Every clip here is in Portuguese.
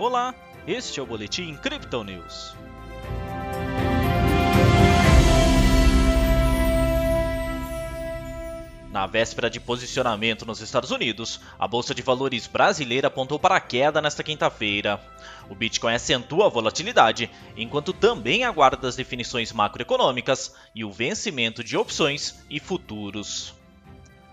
Olá, este é o Boletim Crypto News. Na véspera de posicionamento nos Estados Unidos, a Bolsa de Valores brasileira apontou para a queda nesta quinta-feira. O Bitcoin acentua a volatilidade, enquanto também aguarda as definições macroeconômicas e o vencimento de opções e futuros.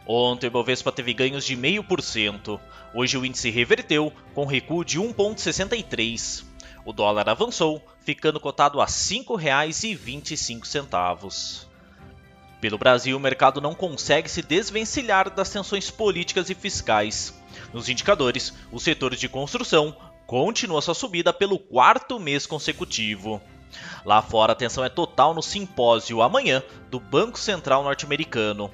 Ontem o Bovespa teve ganhos de 0,5%. Hoje o índice reverteu, com recuo de 1,63%. O dólar avançou, ficando cotado a R$ 5,25. Pelo Brasil, o mercado não consegue se desvencilhar das tensões políticas e fiscais. Nos indicadores, o setor de construção continua sua subida pelo quarto mês consecutivo. Lá fora, a atenção é total no simpósio amanhã do Banco Central norte-americano.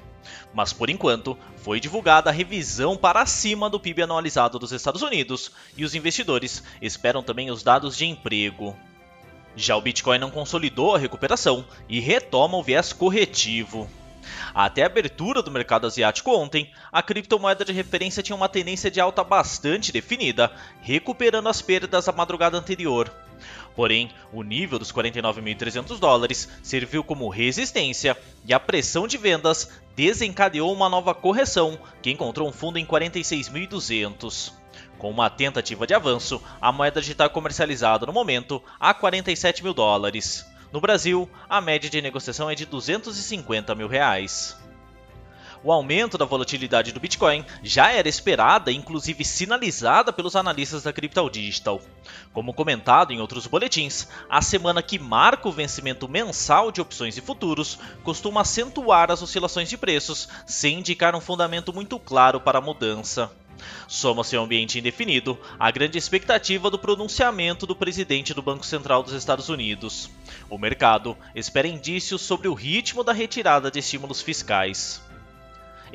Mas por enquanto, foi divulgada a revisão para cima do PIB anualizado dos Estados Unidos e os investidores esperam também os dados de emprego. Já o Bitcoin não consolidou a recuperação e retoma o viés corretivo. Até a abertura do mercado asiático ontem, a criptomoeda de referência tinha uma tendência de alta bastante definida, recuperando as perdas da madrugada anterior. Porém, o nível dos 49.300 dólares serviu como resistência e a pressão de vendas desencadeou uma nova correção, que encontrou um fundo em 46.200. Com uma tentativa de avanço, a moeda digital comercializada no momento a 47 mil dólares. No Brasil, a média de negociação é de 250 mil reais. O aumento da volatilidade do Bitcoin já era esperada e inclusive sinalizada pelos analistas da Crypto Digital. Como comentado em outros boletins, a semana que marca o vencimento mensal de opções e futuros costuma acentuar as oscilações de preços, sem indicar um fundamento muito claro para a mudança. Soma-se ao ambiente indefinido a grande expectativa do pronunciamento do presidente do Banco Central dos Estados Unidos. O mercado espera indícios sobre o ritmo da retirada de estímulos fiscais.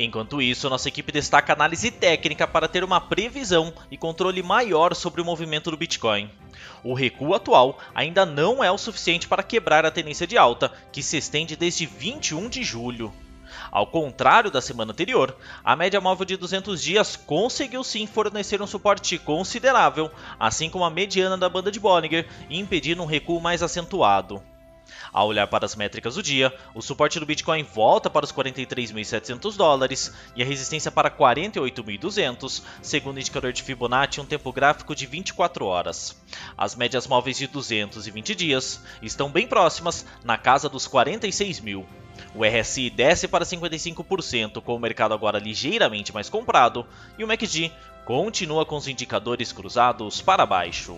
Enquanto isso, nossa equipe destaca análise técnica para ter uma previsão e controle maior sobre o movimento do Bitcoin. O recuo atual ainda não é o suficiente para quebrar a tendência de alta, que se estende desde 21 de julho. Ao contrário da semana anterior, a média móvel de 200 dias conseguiu sim fornecer um suporte considerável, assim como a mediana da banda de Bollinger, impedindo um recuo mais acentuado. Ao olhar para as métricas do dia, o suporte do Bitcoin volta para os 43.700 dólares e a resistência para 48.200, segundo o indicador de Fibonacci, um tempo gráfico de 24 horas. As médias móveis de 220 dias estão bem próximas, na casa dos 46 mil. O RSI desce para 55%, com o mercado agora ligeiramente mais comprado, e o MACD continua com os indicadores cruzados para baixo.